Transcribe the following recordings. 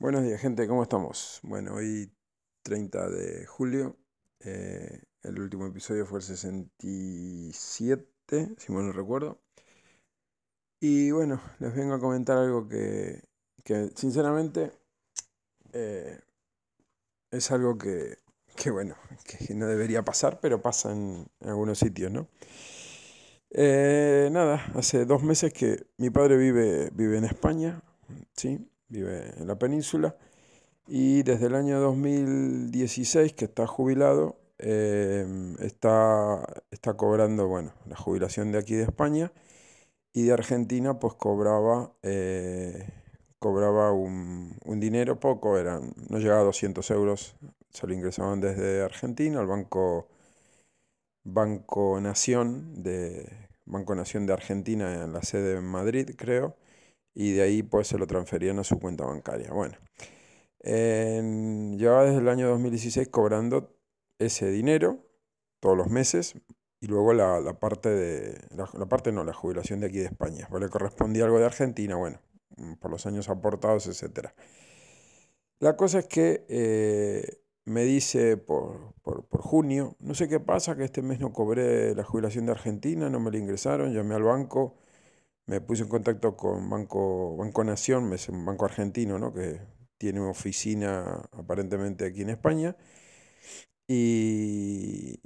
Buenos días, gente, ¿cómo estamos? Bueno, hoy 30 de julio, eh, el último episodio fue el 67, si mal no recuerdo. Y bueno, les vengo a comentar algo que, que sinceramente eh, es algo que, que, bueno, que no debería pasar, pero pasa en, algunos sitios, ¿no? Eh, nada, hace dos meses que mi padre vive, vive en España, ¿sí? Vive en la península, y desde el año 2016, que está jubilado, em, está, está cobrando, bueno, la jubilación de aquí de España, y de Argentina, pues cobraba, eh, cobraba un, un, dinero poco, eran, no llegaba a 200 euros, se lo ingresaban desde Argentina al Banco, Banco Nación de Banco Nación de Argentina en la sede en Madrid, creo, y de ahí pues se lo transferían a su cuenta bancaria. Bueno, llevaba desde el año 2016 cobrando ese dinero todos los meses y luego la, parte de, la, parte no, la jubilación de aquí de España, pues le correspondía algo de Argentina, bueno, mm, por los años aportados, etc. La cosa es que eh, me dice por, por, por, junio, no sé qué pasa, que este mes no cobré la jubilación de Argentina, no me la ingresaron, llamé al banco me puse en contacto con Banco, Banco Nación, es un banco argentino, ¿no? que tiene una oficina aparentemente aquí en España. Y,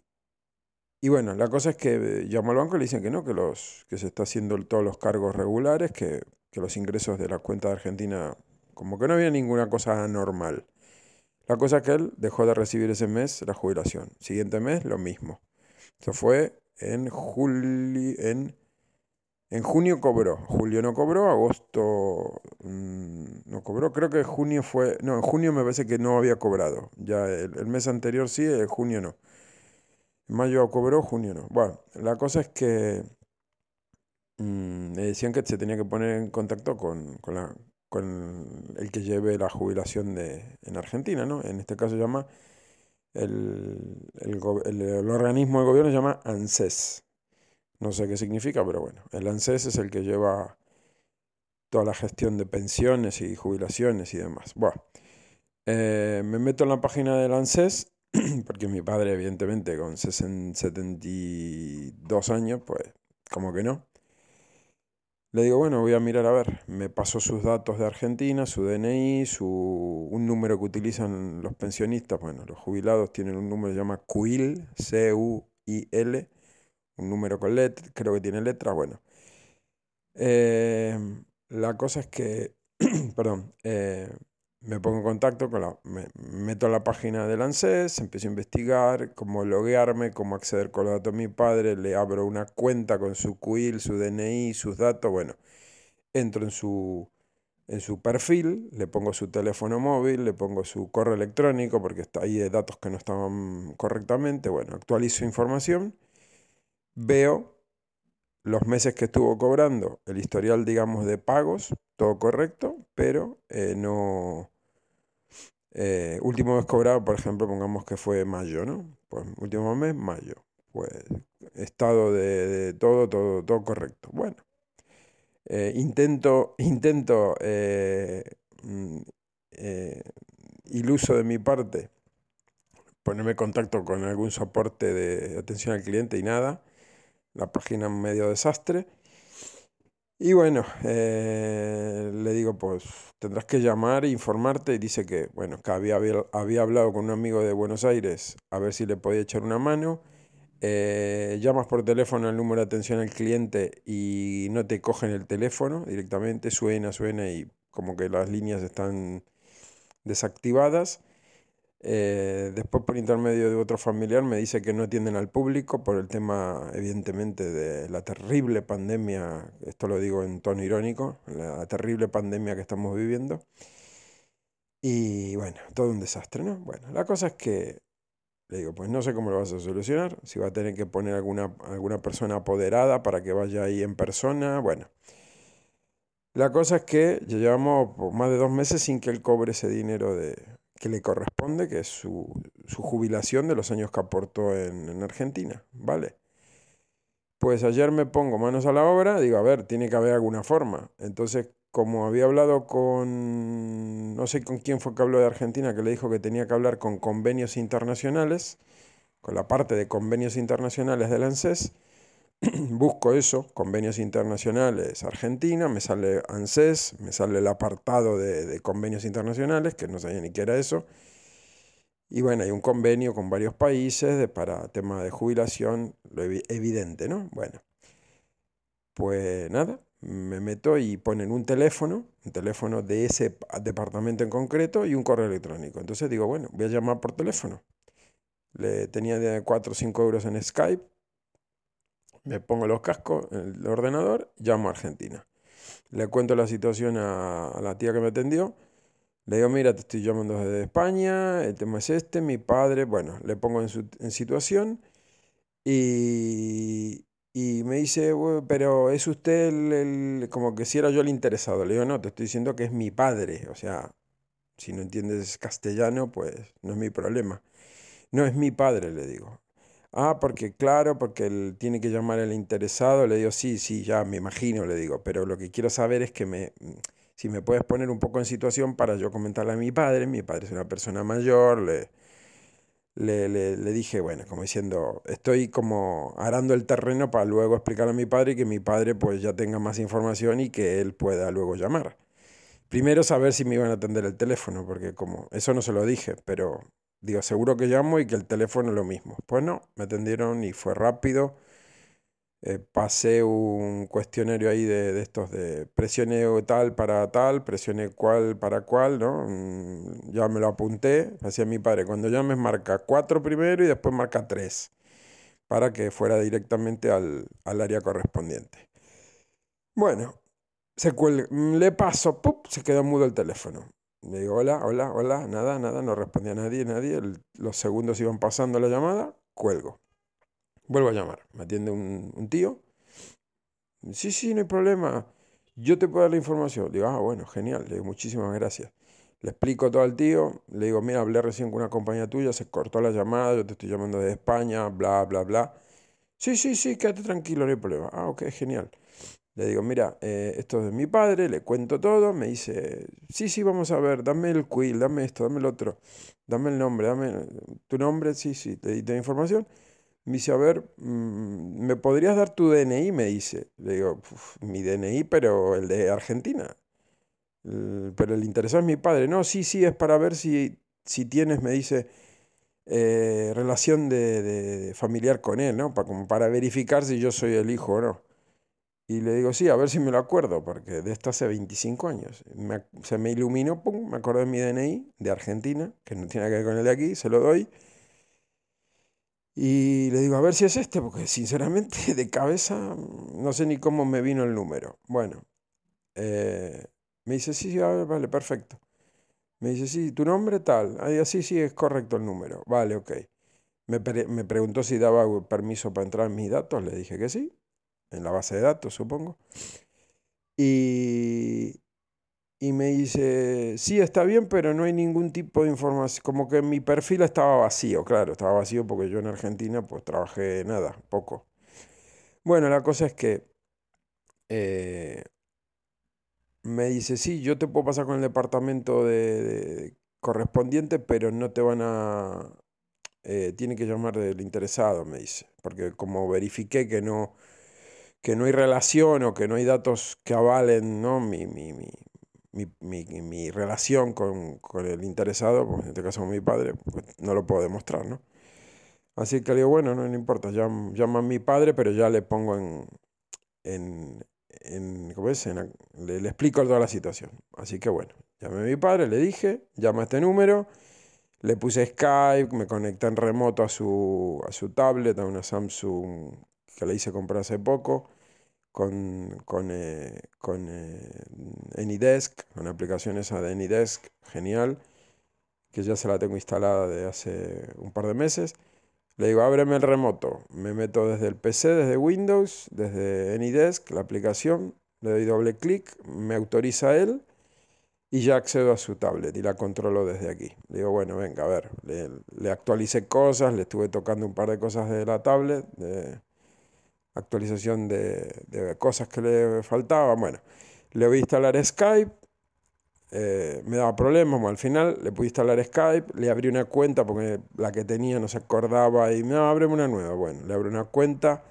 y bueno, la cosa es que llamo al banco y le dicen que no, que, los, que se está haciendo todos los cargos regulares, que, que los ingresos de la cuenta de Argentina, como que no había ninguna cosa anormal. La cosa es que él dejó de recibir ese mes la jubilación. Siguiente mes, lo mismo. Eso fue en julio, en en junio cobró, julio no cobró, agosto mm, no cobró, creo que junio fue, no, en junio me parece que no había cobrado, ya el, mes anterior sí, en junio no. En mayo cobró, junio no. Bueno, la cosa es que mm, me decían que se tenía que poner en contacto con, la, con el que lleve la jubilación de, en Argentina, ¿no? En este caso llama, el, el, el organismo de gobierno se llama ANSES. No sé qué significa, pero bueno, el ANSES es el que lleva toda la gestión de pensiones y jubilaciones y demás. Bueno, eh, me meto en la página del ANSES, porque mi padre, evidentemente, con 72 años, pues como que no. Le digo, bueno, voy a mirar a ver. Me pasó sus datos de Argentina, su DNI, su, un número que utilizan los pensionistas. Bueno, los jubilados tienen un número que se llama CUIL, C-U-I-L un número con letras, creo que tiene letras, bueno. Eh, la cosa es que, perdón, eh, me pongo en contacto con la, me meto a la página del ANSES, empiezo a investigar cómo loguearme, cómo acceder con los datos de mi padre, le abro una cuenta con su CUIL, su DNI, sus datos, bueno, entro en su, en su perfil, le pongo su teléfono móvil, le pongo su correo electrónico porque está ahí de datos que no estaban correctamente, bueno, actualizo información veo los meses que estuvo cobrando, el historial, digamos, de pagos, todo correcto, pero eh, no... Eh, último mes cobrado, por ejemplo, pongamos que fue mayo, ¿no? Pues último mes, mayo. Pues estado de, todo, todo, todo correcto. Bueno, eh, intento, intento mm, iluso de mi parte ponerme en contacto con algún soporte de atención al cliente y nada la página medio desastre. Y bueno, eh, le digo, pues tendrás que llamar e informarte. Y dice que, bueno, que había, había, hablado con un amigo de Buenos Aires a ver si le podía echar una mano. Eh, llamas por teléfono al número de atención al cliente y no te cogen el teléfono directamente, suena, suena y como que las líneas están desactivadas. Eh, después por intermedio de otro familiar me dice que no atienden al público por el tema evidentemente de la terrible pandemia, esto lo digo en tono irónico, la terrible pandemia que estamos viviendo. Y bueno, todo un desastre, ¿no? Bueno, la cosa es que le digo, pues no sé cómo lo vas a solucionar, si va a tener que poner alguna, alguna persona apoderada para que vaya ahí en persona, bueno. La cosa es que ya llevamos más de dos meses sin que él cobre ese dinero de, que le corresponde, que es su, jubilación de los años que aportó en, Argentina, ¿vale? Pues ayer me pongo manos a la obra, digo, a ver, tiene que haber alguna forma. Entonces, como había hablado con no sé con quién fue que habló de Argentina, que le dijo que tenía que hablar con convenios internacionales, con la parte de convenios internacionales del ANSES. Busco eso, convenios internacionales Argentina, me sale ANSES, me sale el apartado de, convenios internacionales, que no sabía ni qué era eso. Y bueno, hay un convenio con varios países para tema de jubilación, lo evidente, ¿no? Bueno, pues nada, me meto y ponen un teléfono, un teléfono de ese departamento en concreto y un correo electrónico. Entonces digo, bueno, voy a llamar por teléfono. Le tenía de 4 o 5 euros en Skype, me pongo los cascos el ordenador, llamo a Argentina. Le cuento la situación a, la tía que me atendió. Le digo, mira, te estoy llamando desde España, el tema es este, mi padre, bueno, le pongo en, su, en situación y, y me dice, pero es usted el, como que si era yo el interesado. Le digo, no, te estoy diciendo que es mi padre. O sea, si no entiendes castellano, pues no es mi problema. No es mi padre, le digo. Ah, porque claro, porque él tiene que llamar al interesado. Le digo, sí, sí, ya me imagino, le digo. Pero lo que quiero saber es que me, si me puedes poner un poco en situación para yo comentarle a mi padre. Mi padre es una persona mayor, le le, le, dije, bueno, como diciendo, estoy como arando el terreno para luego explicarle a mi padre y que mi padre pues ya tenga más información y que él pueda luego llamar. Primero saber si me iban a atender el teléfono, porque como eso no se lo dije, pero digo, seguro que llamo y que el teléfono es lo mismo. Pues no, me atendieron y fue rápido. Eh, pasé un cuestionario ahí de, estos de presione tal para tal, presione cual para cual, ¿no? Mm, ya me lo apunté, hacía mi padre, cuando llames marca 4 primero y después marca 3, para que fuera directamente al, área correspondiente. Bueno, se le paso, ¡pup! se quedó mudo el teléfono. Le digo, hola, hola, hola, nada, nada, no respondía nadie, nadie. los segundos iban pasando la llamada, cuelgo. Vuelvo a llamar. Me atiende un, tío. Sí, sí, no hay problema. Yo te puedo dar la información. Le digo, ah, bueno, genial. Le digo, muchísimas gracias. Le explico todo al tío. Le digo, mira, hablé recién con una compañía tuya, se cortó la llamada, yo te estoy llamando de España, bla, bla, bla. Sí, sí, sí, quédate tranquilo, no hay problema. Ah, ok, genial. Le digo, mira, eh, esto es de mi padre, le cuento todo, me dice, sí, sí, vamos a ver, dame el quill, dame esto, dame el otro, dame el nombre, dame tu nombre, sí, sí, te di información. Me dice, a ver, mm, ¿me podrías dar tu DNI? Me dice. Le digo, mi DNI, pero el de Argentina. pero el interesado es mi padre. No, sí, sí, es para ver si, si tienes, me dice, eh, relación de, familiar con él, ¿no? Para, como para verificar si yo soy el hijo o no. Y le digo, sí, a ver si me lo acuerdo, porque de esto hace 25 años. se me iluminó, pum, me acordé de mi DNI de Argentina, que no tiene que ver con el de aquí, se lo doy. Y le digo, a ver si es este, porque sinceramente de cabeza no sé ni cómo me vino el número. Bueno, eh, me dice, sí, sí, vale, perfecto. Me dice, sí, ¿tu nombre tal? Ah, sí, sí, es correcto el número. Vale, ok. Me, me preguntó si daba permiso para entrar en mis datos. Le dije que sí, en la base de datos, supongo. Y, y me dice, sí, está bien, pero no hay ningún tipo de información. Como que mi perfil estaba vacío, claro, estaba vacío porque yo en Argentina pues trabajé nada, poco. Bueno, la cosa es que eh, me dice, sí, yo te puedo pasar con el departamento de, correspondiente, pero no te van a... Eh, tiene que llamar del interesado, me dice, porque como verifiqué que no, que no hay relación o que no hay datos que avalen ¿no? mi, mi, mi mi, relación con, con, el interesado, pues en este caso mi padre, pues no lo puedo demostrar, ¿no? Así que le digo, bueno, no, no importa, llama, a mi padre, pero ya le pongo en, en, en ¿cómo es? le, le, explico toda la situación. Así que bueno, llamé a mi padre, le dije, llama a este número, le puse Skype, me conecté en remoto a su, a su tablet, a una Samsung que le hice comprar hace poco con, con, eh, con eh, Anydesk, con esa de Anydesk, genial, que ya se la tengo instalada de hace un par de meses. Le digo, ábreme el remoto. Me meto desde el PC, desde Windows, desde Anydesk, la aplicación, le doy doble clic, me autoriza él y ya accedo a su tablet y la controlo desde aquí. Le digo, bueno, venga, a ver, le, le actualicé cosas, le estuve tocando un par de cosas de la tablet, de, actualización de, cosas que le faltaban. Bueno, le voy a instalar Skype, eh, me daba problemas, al final le pude instalar Skype, le abrí una cuenta porque la que tenía no se acordaba y me abre una nueva. Bueno, le abrí una cuenta,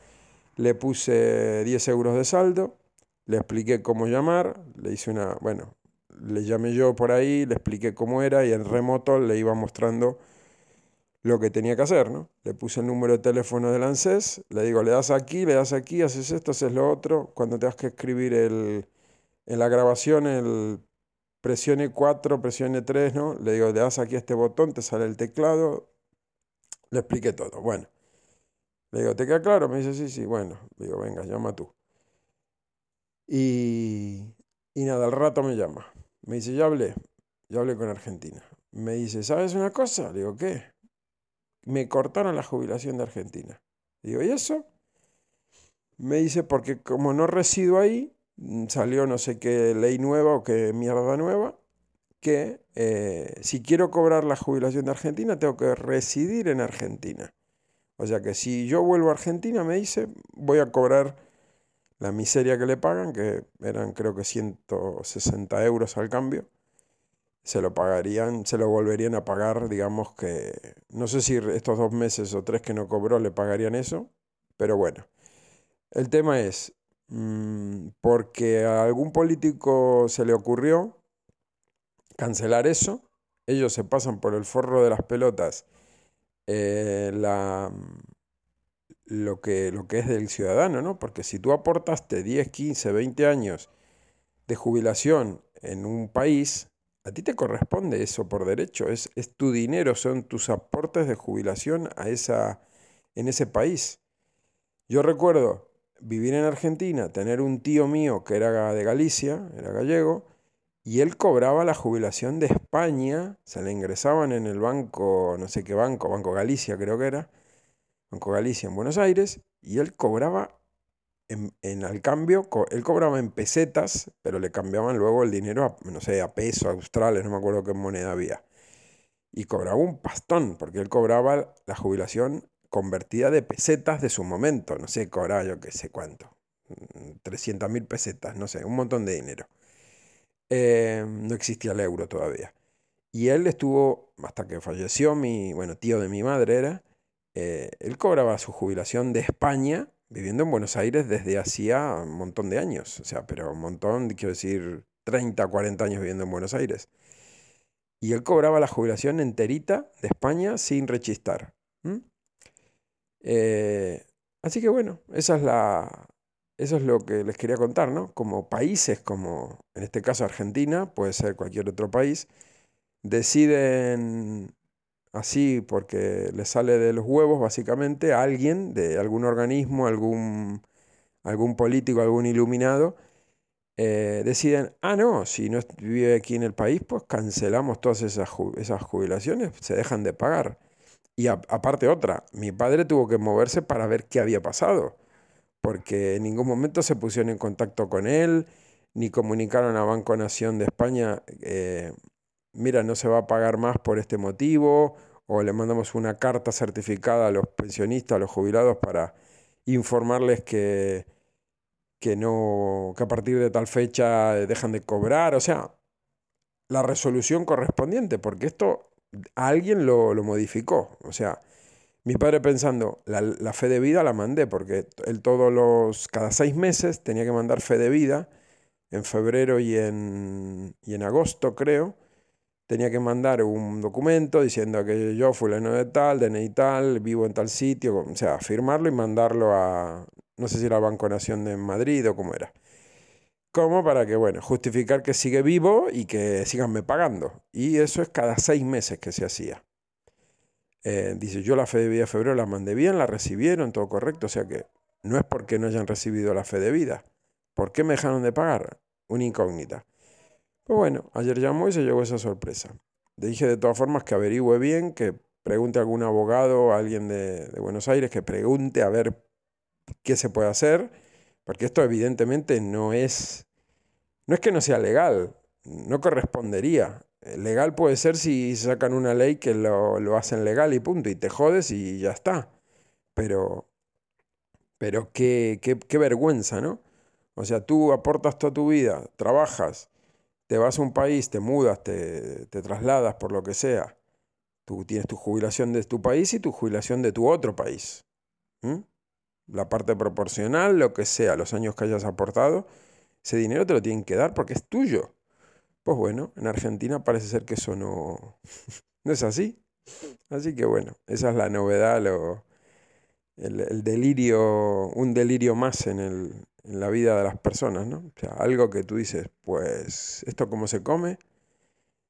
le puse 10 euros de saldo, le expliqué cómo llamar, le hice una, bueno, le llamé yo por ahí, le expliqué cómo era y en remoto le iba mostrando lo que tenía que hacer, ¿no? Le puse el número de teléfono del ANSES, le digo, le das aquí, le das aquí, haces esto, haces lo otro. Cuando tengas que escribir el, en la grabación el presione 4, presione 3, ¿no? Le digo, le das aquí este botón, te sale el teclado. Le expliqué todo. Bueno, le digo, ¿te queda claro? Me dice, sí, sí, bueno. Le digo, venga, llama tú. Y, y nada, al rato me llama. Me dice, ya hablé, ya hablé con Argentina. Me dice, ¿sabes una cosa? Le digo, ¿qué? Me cortaron la jubilación de Argentina. Digo, ¿y eso? Me dice, porque como no resido ahí, Mm, salió no sé qué ley nueva o qué mierda nueva, que eh, si quiero cobrar la jubilación de Argentina tengo que residir en Argentina. O sea que si yo vuelvo a Argentina, me dice, voy a cobrar la miseria que le pagan, que eran creo que 160 euros al cambio, se lo pagarían, se lo volverían a pagar, digamos que, no sé si estos dos meses o tres que no cobró le pagarían eso, pero bueno. El tema es, Mm, porque a algún político se le ocurrió cancelar eso, ellos se pasan por el forro de las pelotas eh, la, lo, que, lo que es del ciudadano, ¿no? Porque si tú aportaste 10, 15, 20 años de jubilación en un país, a ti te corresponde eso por derecho, es, es tu dinero, son tus aportes de jubilación a esa, en ese país. Yo recuerdo vivir en Argentina, tener un tío mío que era de Galicia, era gallego, y él cobraba la jubilación de España, se le ingresaban en el banco, no sé qué banco, Banco Galicia creo que era, Banco Galicia en Buenos Aires, y él cobraba en, al cambio, él cobraba en pesetas, pero le cambiaban luego el dinero a, no sé, a pesos australes, no me acuerdo qué moneda había. Y cobraba un pastón, porque él cobraba la jubilación convertida de pesetas de su momento, no sé, cobraba yo qué sé cuánto, 300 mm, mil pesetas, no sé, un montón de dinero. Eh, no existía el euro todavía. Y él estuvo, hasta que falleció mi, bueno, tío de mi madre era, eh, él cobraba su jubilación de España viviendo en Buenos Aires desde hacía un montón de años, o sea, pero un montón, quiero decir, 30, 40 años viviendo en Buenos Aires. Y él cobraba la jubilación enterita de España sin rechistar. Eh, así que bueno, esa es la, eso es lo que les quería contar, ¿no? Como países como, en este caso Argentina, puede ser cualquier otro país, deciden así porque les sale de los huevos básicamente a alguien de algún organismo, algún, algún político, algún iluminado, eh, deciden, ah, no, si no vive aquí en el país, pues cancelamos todas esas, esas jubilaciones, se dejan de pagar. Y aparte otra, mi padre tuvo que moverse para ver qué había pasado porque en ningún momento se pusieron en contacto con él, ni comunicaron a Banco Nación de España, eh, mira, no se va a pagar más por este motivo, o le mandamos una carta certificada a los pensionistas, a los jubilados, para informarles que, que, no, que a partir de tal fecha dejan de cobrar, o sea, la resolución correspondiente, porque esto alguien lo, lo modificó, o sea, mi padre pensando, la, fe de vida la mandé, porque él todos los, cada seis meses tenía que mandar fe de vida, en febrero y en, y en agosto creo, tenía que mandar un documento diciendo que yo fulano de tal, DNI tal, vivo en tal sitio, o sea, firmarlo y mandarlo a, no sé si era Banco Nación de Madrid o cómo era. Como para que, bueno, justificar que sigue vivo y que siganme pagando. Y eso es cada seis meses que se hacía. Eh, dice, yo la fe de vida de febrero la mandé bien, la recibieron, todo correcto. O sea que no es porque no hayan recibido la fe de vida. ¿Por qué me dejaron de pagar? Una incógnita. Pues bueno, ayer llamó y se llegó esa sorpresa. Le dije de todas formas que averigüe bien, que pregunte a algún abogado, a alguien de, de Buenos Aires, que pregunte a ver qué se puede hacer, porque esto evidentemente no es, no es que no sea legal, no correspondería. Eh, legal puede ser si sacan una ley que lo, lo, hacen legal y punto, y te jodes y ya está. Pero, pero qué, qué, qué vergüenza, ¿no? O sea, tú aportas toda tu vida, trabajas, te vas a un país, te mudas, te, te trasladas por lo que sea, tú tienes tu jubilación de tu país y tu jubilación de tu otro país. La parte proporcional, lo que sea, los años que hayas aportado, ese dinero te lo tienen que dar porque es tuyo. Pues bueno, en Argentina parece ser que eso no, no es así. Así que bueno, esa es la novedad, lo, el, delirio, un delirio más en, el, en la vida de las personas, ¿no? O sea, algo que tú dices, pues, ¿esto cómo se come?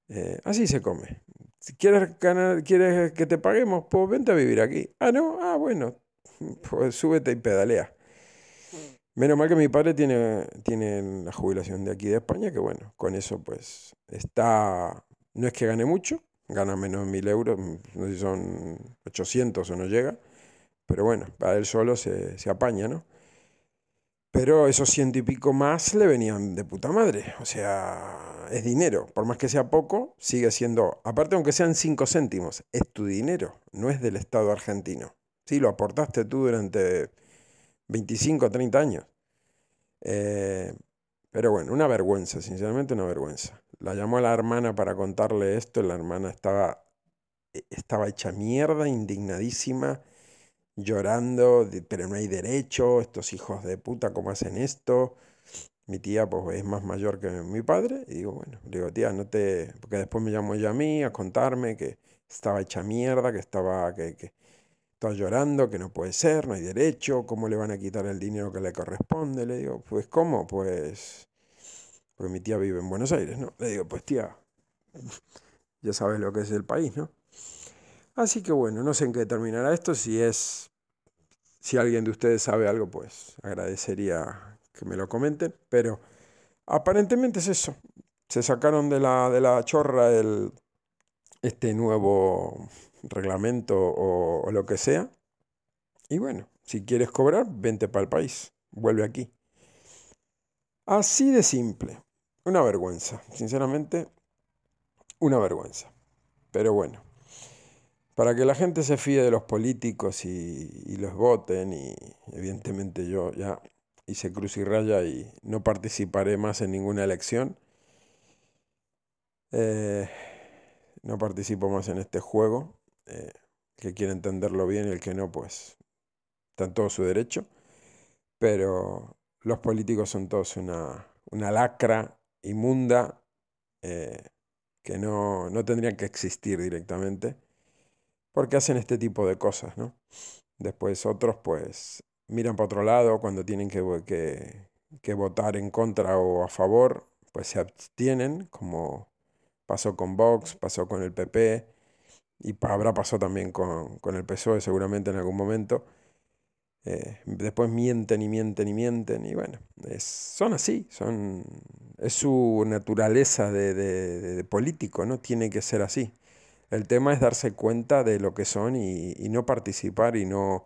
Eh, así se come. Si quieres, ganar, quieres que te paguemos, pues vente a vivir aquí. Ah, no, ah, bueno, pues súbete y pedalea. Menos mal que mi padre tiene, tiene la jubilación de aquí de España, que bueno, con eso pues está, no es que gane mucho, gana menos de mil euros, no sé si son 800 o no llega, pero bueno, para él solo se, se apaña, ¿no? Pero esos ciento y pico más le venían de puta madre. O sea, es dinero. Por más que sea poco, sigue siendo, aparte aunque sean cinco céntimos, es tu dinero, no es del Estado argentino. Sí, lo aportaste tú durante 25 o 30 años. Eh, pero bueno, una vergüenza, sinceramente una vergüenza. La llamó a la hermana para contarle esto, la hermana estaba, e, estaba hecha mierda, indignadísima llorando, pero no hay derecho, estos hijos de puta, ¿cómo hacen esto? Mi tía pues es más mayor que mi padre y digo, bueno, le digo, tía, no te... Porque después me llamó ella a mí a contarme que estaba hecha mierda, que estaba, que, que estaba llorando, que no puede ser, no hay derecho, ¿cómo le van a quitar el dinero que le corresponde? Le digo, pues ¿cómo? Pues... Porque mi tía vive en Buenos Aires, ¿no? Le digo, pues tía, ya sabes lo que es el país, ¿no? Así que bueno, no sé en qué terminará esto. Si es, si alguien de ustedes sabe algo, pues agradecería que me lo comenten. Pero aparentemente es eso. Se sacaron de la, de la chorra el, este nuevo reglamento o, o lo que sea. Y bueno, si quieres cobrar, vente para el país. Vuelve aquí. Así de simple. Una vergüenza. Sinceramente, una vergüenza. Pero bueno para que la gente se fíe de los políticos y, los voten y evidentemente yo ya hice cruz y raya y no participaré más en ninguna elección. Eh, no participo más en este juego. Eh, que quiere entenderlo bien y el que no, pues está en todo su derecho. Pero los políticos son todos una, una lacra inmunda eh, que no, no tendrían que existir directamente porque hacen este tipo de cosas, ¿no? Después otros pues miran para otro lado cuando tienen que, que, votar en contra o a favor, pues se abstienen, como pasó con Vox, pasó con el PP y habrá pasado también con, con el PSOE seguramente en algún momento. Eh, después mienten y mienten y mienten y bueno, son así, son, es su naturaleza de, de, de político, ¿no? Tiene que ser así. El tema es darse cuenta de lo que son y, no participar y no,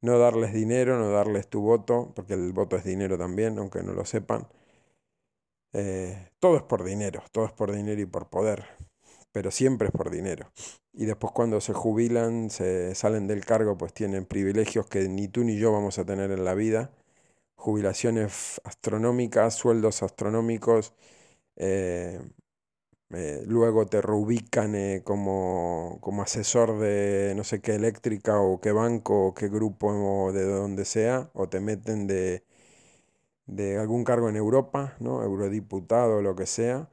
no darles dinero, no darles tu voto, porque el voto es dinero también, aunque no lo sepan. Eh, todo es por dinero, todo es por dinero y por poder, pero siempre es por dinero. Y después cuando se jubilan, se salen del cargo, pues tienen privilegios que ni tú ni yo vamos a tener en la vida. Jubilaciones astronómicas, sueldos astronómicos, eh, eh, luego te reubican eh, como, como, asesor de no sé qué eléctrica o qué banco o qué grupo o de donde sea, o te meten de, de algún cargo en Europa, ¿no? eurodiputado lo que sea,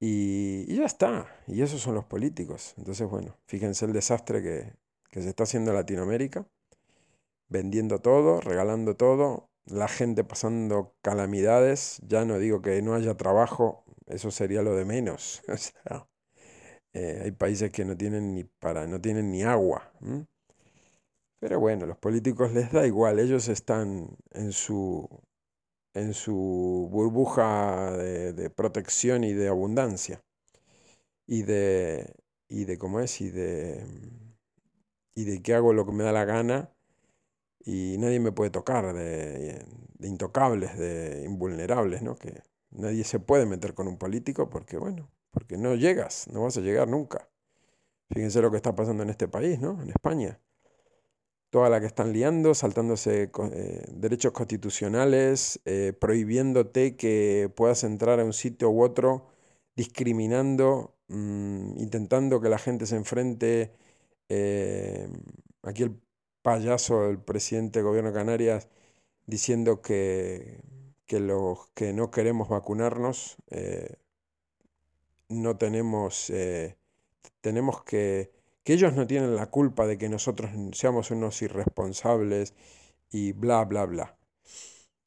y, y, ya está. Y esos son los políticos. Entonces, bueno, fíjense el desastre que, que se está haciendo en Latinoamérica, vendiendo todo, regalando todo, la gente pasando calamidades, ya no digo que no haya trabajo eso sería lo de menos. Eh, hay países que no tienen ni para, no tienen ni agua. Pero bueno, los políticos les da igual, ellos están en su, en su burbuja de, protección y de abundancia. Y de, y de cómo es, y de, y de que hago lo que me da la gana y nadie me puede tocar, de, de intocables, de invulnerables, ¿no? Que, Nadie se puede meter con un político porque, bueno, porque no llegas, no vas a llegar nunca. Fíjense lo que está pasando en este país, ¿no? En España. Toda la que están liando, saltándose eh, derechos constitucionales, eh, prohibiéndote que puedas entrar a un sitio u otro discriminando, mm, intentando que la gente se enfrente. Eh, aquí el payaso, el presidente del gobierno de Canarias, diciendo que, que los que no queremos vacunarnos, eh, no tenemos, eh, tenemos que, que ellos no tienen la culpa de que nosotros seamos unos irresponsables y bla, bla, bla.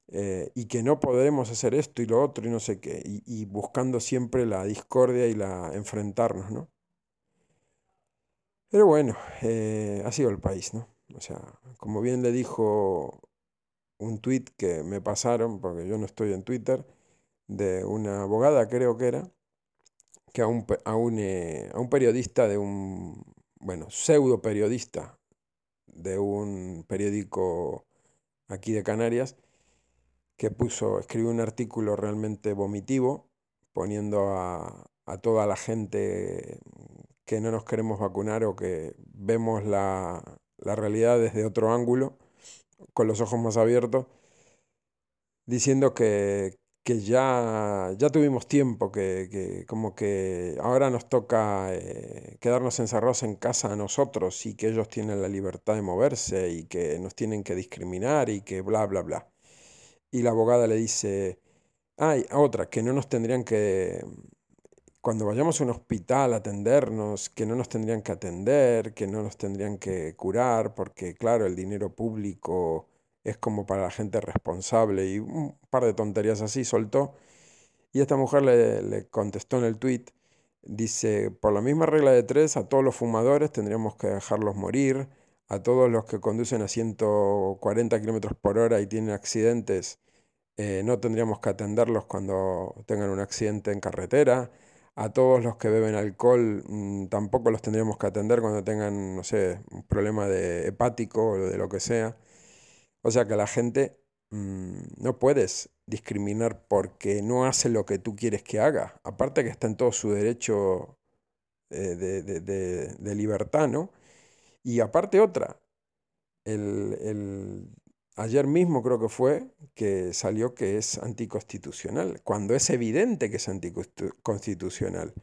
Eh, y que no podremos hacer esto y lo otro y no sé qué, y, buscando siempre la discordia y la enfrentarnos, ¿no? Pero bueno, ha sido el país, ¿no? O sea, como bien le dijo un tweet que me pasaron, porque yo no estoy en Twitter, de una abogada, creo que era, que a un, a un, eh, a un periodista de un, bueno, pseudo periodista de un periódico aquí de Canarias, que puso, escribió un artículo realmente vomitivo, poniendo a, a toda la gente que no nos queremos vacunar o que vemos la, la realidad desde otro ángulo, con los ojos más abiertos, diciendo que, que ya, ya tuvimos tiempo, que, que, como que ahora nos toca eh, quedarnos encerrados en casa a nosotros y que ellos tienen la libertad de moverse y que nos tienen que discriminar y que bla, bla, bla. Y la abogada le dice, ay, otra, que no nos tendrían que, cuando vayamos a un hospital a atendernos, que no nos tendrían que atender, que no nos tendrían que curar, porque claro, el dinero público es como para la gente responsable y un par de tonterías así soltó. Y esta mujer le, contestó en el tweet, dice, por la misma regla de tres, a todos los fumadores tendríamos que dejarlos morir, a todos los que conducen a 140 kilómetros por hora y tienen accidentes, eh, no tendríamos que atenderlos cuando tengan un accidente en carretera a todos los que beben alcohol mm, tampoco los tendríamos que atender cuando tengan, no sé, un problema de hepático o de lo que sea. O sea que la gente mm, no puedes discriminar porque no hace lo que tú quieres que haga. Aparte que está en todo su derecho eh, de, libertad, ¿no? Y aparte otra, el Ayer mismo creo que fue que salió que es anticonstitucional, cuando es evidente que es anticonstitucional.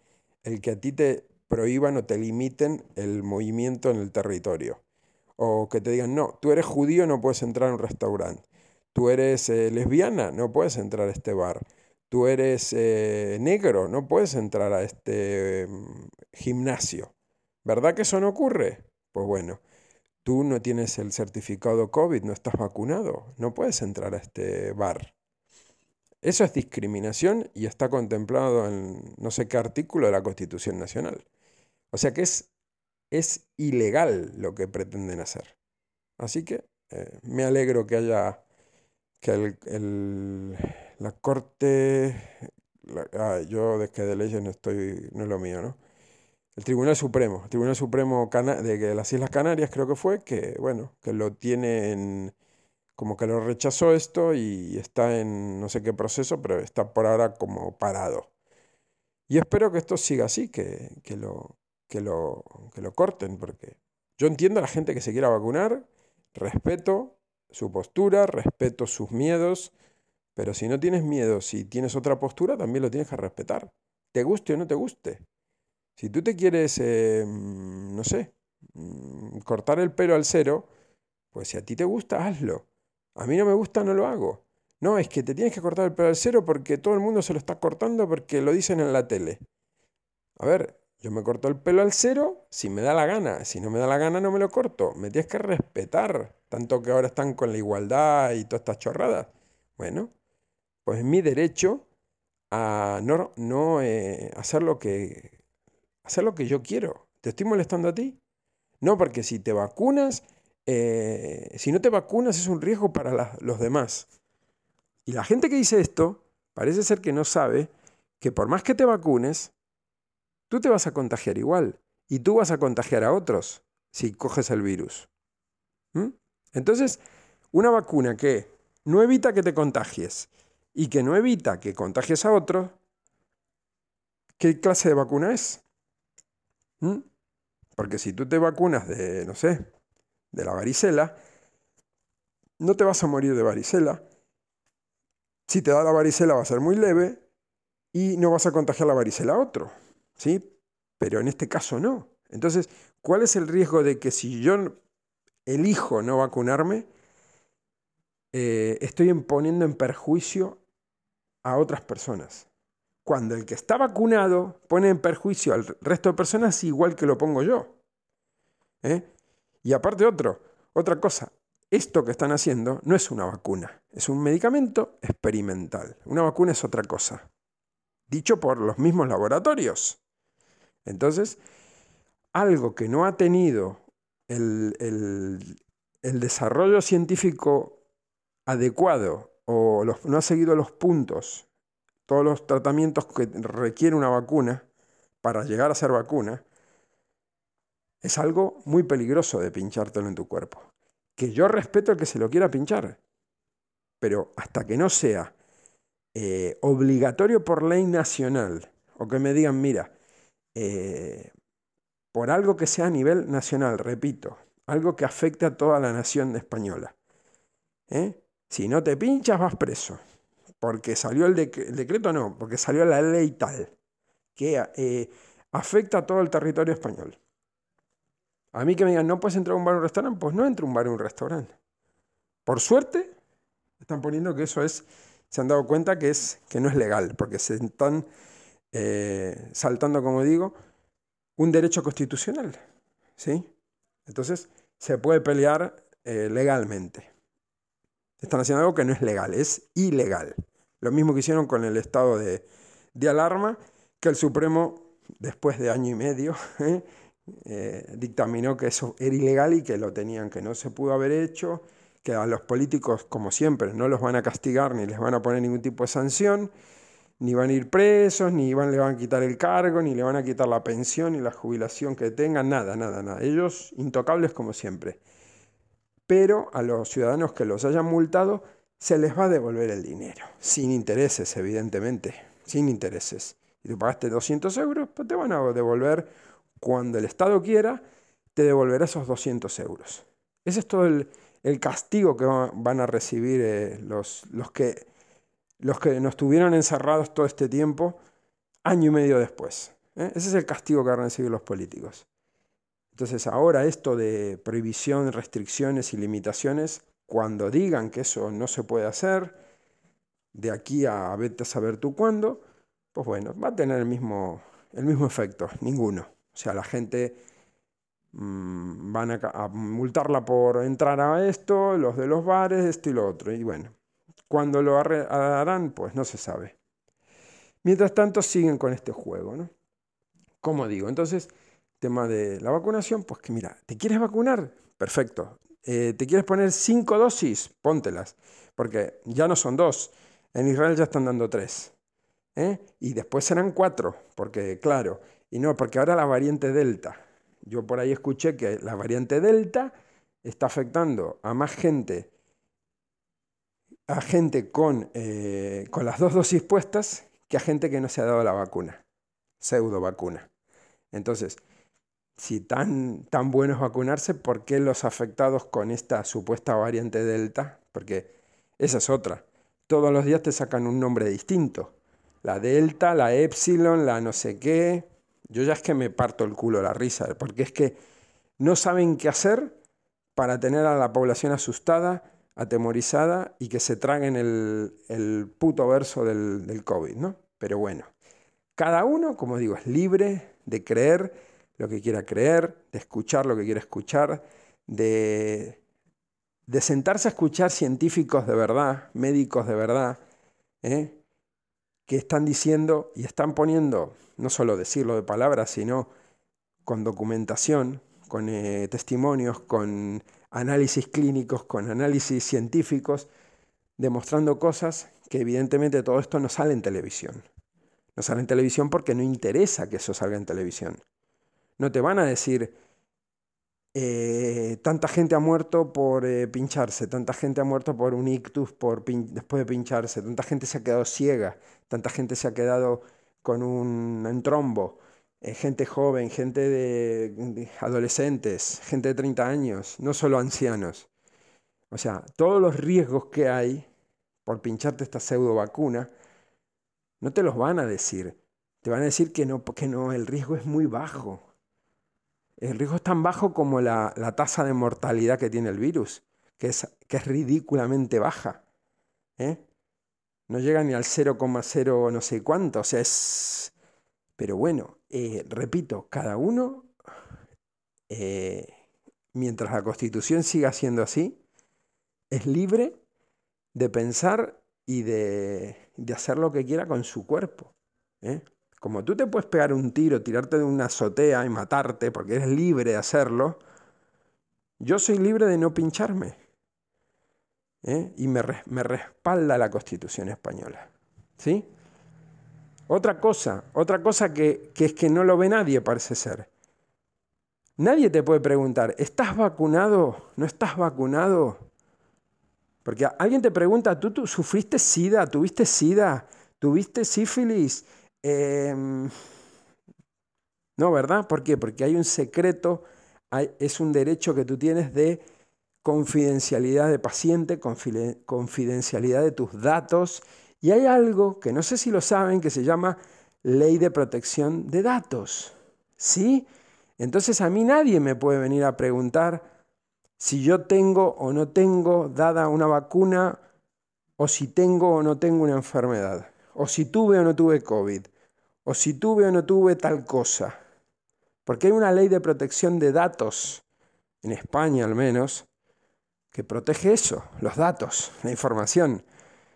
El que a ti te prohíban o te limiten el movimiento en el territorio. O que te digan, no, tú eres judío, no puedes entrar a un restaurante. Tú eres eh, lesbiana, no puedes entrar a este bar. Tú eres eh, negro, no puedes entrar a este mm, gimnasio. ¿Verdad que eso no ocurre? Pues bueno, tú no tienes el certificado COVID, no estás vacunado, no puedes entrar a este bar. Eso es discriminación y está contemplado en no sé qué artículo de la Constitución Nacional. O sea que es, es ilegal lo que pretenden hacer. Así que eh, me alegro que haya, que el, la Corte, ah, yo de que de leyes no estoy, no es lo mío, ¿no? El Tribunal Supremo, el Tribunal Supremo de las Islas Canarias creo que fue, que bueno, que lo tiene como que lo rechazó esto y está en no sé qué proceso, pero está por ahora como parado. Y espero que esto siga así, que, que, lo, que, lo, que lo corten, porque yo entiendo a la gente que se quiera vacunar, respeto su postura, respeto sus miedos, pero si no tienes miedo, si tienes otra postura, también lo tienes que respetar, te guste o no te guste. Si tú te quieres, eh, no sé, mm, cortar el pelo al cero, pues si a ti te gusta, hazlo. A mí no me gusta, no lo hago. No, es que te tienes que cortar el pelo al cero porque todo el mundo se lo está cortando porque lo dicen en la tele. A ver, yo me corto el pelo al cero si me da la gana. Si no me da la gana, no me lo corto. Me tienes que respetar. Tanto que ahora están con la igualdad y todas estas chorradas. Bueno, pues es mi derecho a no, no eh, hacer lo que hacer lo que yo quiero. ¿Te estoy molestando a ti? No, porque si te vacunas, eh, si no te vacunas es un riesgo para los demás. Y la gente que dice esto parece ser que no sabe que por más que te vacunes, tú te vas a contagiar igual. Y tú vas a contagiar a otros si coges el virus. ¿Mm? Entonces, una vacuna que no evita que te contagies y que no evita que contagies a otros, ¿qué clase de vacuna es? Porque si tú te vacunas de, no sé, de la varicela, no te vas a morir de varicela. Si te da la varicela va a ser muy leve y no vas a contagiar la varicela a otro, ¿sí? Pero en este caso no. Entonces, ¿cuál es el riesgo de que si yo elijo no vacunarme, eh, estoy poniendo en perjuicio a otras personas? Cuando el que está vacunado pone en perjuicio al resto de personas igual que lo pongo yo. ¿eh? Y aparte otro, otra cosa, esto que están haciendo no es una vacuna, es un medicamento experimental. Una vacuna es otra cosa, dicho por los mismos laboratorios. Entonces, algo que no ha tenido el, desarrollo científico adecuado o no ha seguido los puntos, todos los tratamientos que requiere una vacuna para llegar a ser vacuna, es algo muy peligroso de pinchártelo en tu cuerpo. Que yo respeto el que se lo quiera pinchar, pero hasta que no sea eh, obligatorio por ley nacional, o que me digan, mira, eh, por algo que sea a nivel nacional, repito, algo que afecte a toda la nación española. ¿eh? Si no te pinchas, vas preso. Porque salió el, decreto, no, porque salió la ley tal, que afecta a todo el territorio español. A mí que me digan, no puedes entrar a un bar o un restaurante, pues no entro a un bar o un restaurante. Por suerte, están poniendo que eso es, se han dado cuenta que, es, que no es legal, porque se están eh, saltando, como digo, un derecho constitucional. ¿sí? Entonces, se puede pelear eh, legalmente. Están haciendo algo que no es legal, es ilegal. Lo mismo que hicieron con el estado de, de alarma, que el Supremo, después de año y medio, ¿eh? Eh, dictaminó que eso era ilegal y que lo tenían, que no se pudo haber hecho, que a los políticos, como siempre, no los van a castigar ni les van a poner ningún tipo de sanción, ni van a ir presos, ni van, le van a quitar el cargo, ni le van a quitar la pensión, ni la jubilación que tengan, nada, nada, nada. Ellos intocables como siempre. Pero a los ciudadanos que los hayan multado, se les va a devolver el dinero, sin intereses, evidentemente, sin intereses. Y tú pagaste 200 euros, pues te van a devolver cuando el Estado quiera, te devolverá esos 200 euros. Ese es todo el, castigo que van a recibir eh, los, los, que, los que nos tuvieron encerrados todo este tiempo, año y medio después. ¿eh? Ese es el castigo que van a recibir los políticos. Entonces ahora esto de prohibición, restricciones y limitaciones, cuando digan que eso no se puede hacer, de aquí a vete a saber tú cuándo, pues bueno, va a tener el mismo, el mismo efecto, ninguno. O sea, la gente mm, van a, multarla por entrar a esto, los de los bares, esto y lo otro. Y bueno, cuando lo harán, pues no se sabe. Mientras tanto, siguen con este juego, ¿no? Como digo, entonces, tema de la vacunación, pues que mira, ¿te quieres vacunar? Perfecto. Eh, ¿Te quieres poner cinco dosis? Póntelas, porque ya no son dos. En Israel ya están dando tres. ¿eh? Y después serán cuatro, porque claro, y no, porque ahora la variante Delta. Yo por ahí escuché que la variante Delta está afectando a más gente, a gente con, eh, con las dos dosis puestas que a gente que no se ha dado la vacuna, pseudo vacuna. Entonces, si tan, tan bueno es vacunarse, ¿por qué los afectados con esta supuesta variante Delta? Porque esa es otra. Todos los días te sacan un nombre distinto. La Delta, la Epsilon, la no sé qué. Yo ya es que me parto el culo la risa, porque es que no saben qué hacer para tener a la población asustada, atemorizada y que se traguen el, puto verso del, del COVID, ¿no? Pero bueno, cada uno, como digo, es libre de creer lo que quiera creer, de escuchar lo que quiera escuchar, de, sentarse a escuchar científicos de verdad, médicos de verdad, ¿eh? que están diciendo y están poniendo no solo decirlo de palabras, sino con documentación, con eh, testimonios, con análisis clínicos, con análisis científicos, demostrando cosas que evidentemente todo esto no sale en televisión. No sale en televisión porque no interesa que eso salga en televisión. No te van a decir, eh, tanta gente ha muerto por eh, pincharse, tanta gente ha muerto por un ictus por después de pincharse, tanta gente se ha quedado ciega, tanta gente se ha quedado con un trombo, eh, gente joven, gente de, adolescentes, gente de 30 años, no solo ancianos. O sea, todos los riesgos que hay por pincharte esta pseudo vacuna No te los van a decir. Te van a decir que no, que no, el riesgo es muy bajo. El riesgo es tan bajo como la, tasa de mortalidad que tiene el virus, que es, que es ridículamente baja. ¿eh? No llega ni al 0,0 no sé cuánto. O sea, es... Pero bueno, eh, repito, cada uno, eh, mientras la constitución siga siendo así, es libre de pensar y de, hacer lo que quiera con su cuerpo. ¿eh? Como tú te puedes pegar un tiro, tirarte de una azotea y matarte porque eres libre de hacerlo, yo soy libre de no pincharme. ¿eh? Y me, respalda la Constitución española. ¿Sí? Otra cosa, otra cosa que, que es que no lo ve nadie, parece ser. Nadie te puede preguntar, ¿estás vacunado? ¿No estás vacunado? Porque alguien te pregunta, ¿tú, sufriste SIDA? ¿Tuviste SIDA? ¿Tuviste sífilis? Em, no, ¿verdad? ¿Por qué? Porque hay un secreto, es un derecho que tú tienes de confidencialidad de paciente, confidencialidad de tus datos. Y hay algo que no sé si lo saben, que se llama ley de protección de datos. ¿Sí? Entonces a mí nadie me puede venir a preguntar, si yo tengo o no tengo dada una vacuna, o si tengo o no tengo una enfermedad, o si tuve o no tuve COVID, o si tuve o no tuve tal cosa. Porque hay una ley de protección de datos, en España al menos, que protege eso, los datos, la información.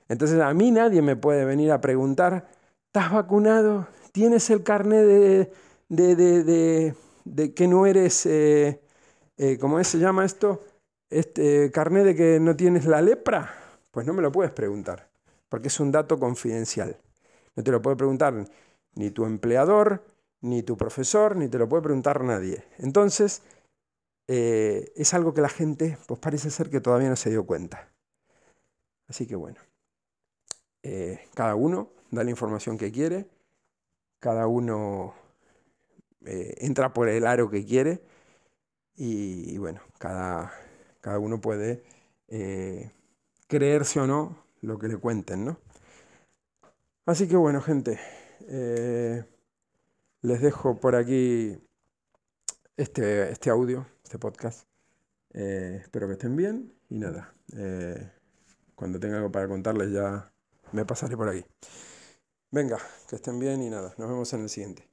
Entonces a mí nadie me puede venir a preguntar, ¿estás vacunado? ¿Tienes el carnet de, de, de, que no eres... Eh, eh, ¿cómo se llama esto? Este carnet de que no tienes la lepra. Pues no me lo puedes preguntar, porque es un dato confidencial. No te lo puede preguntar ni tu empleador, ni tu profesor, ni te lo puede preguntar nadie. Entonces, eh, es algo que la gente, pues parece ser que todavía no se dio cuenta. Así que bueno, eh, cada uno da la información que quiere, cada uno entra por el aro que quiere y, bueno, cada, cada, uno puede eh, creerse o no lo que le cuenten, ¿no? Así que bueno, gente, eh, les dejo por aquí este, este audio, este podcast. Eh, espero que estén bien y nada, cuando tenga algo para contarles ya me pasaré por aquí. Venga, que estén bien y nada, nos vemos en el siguiente.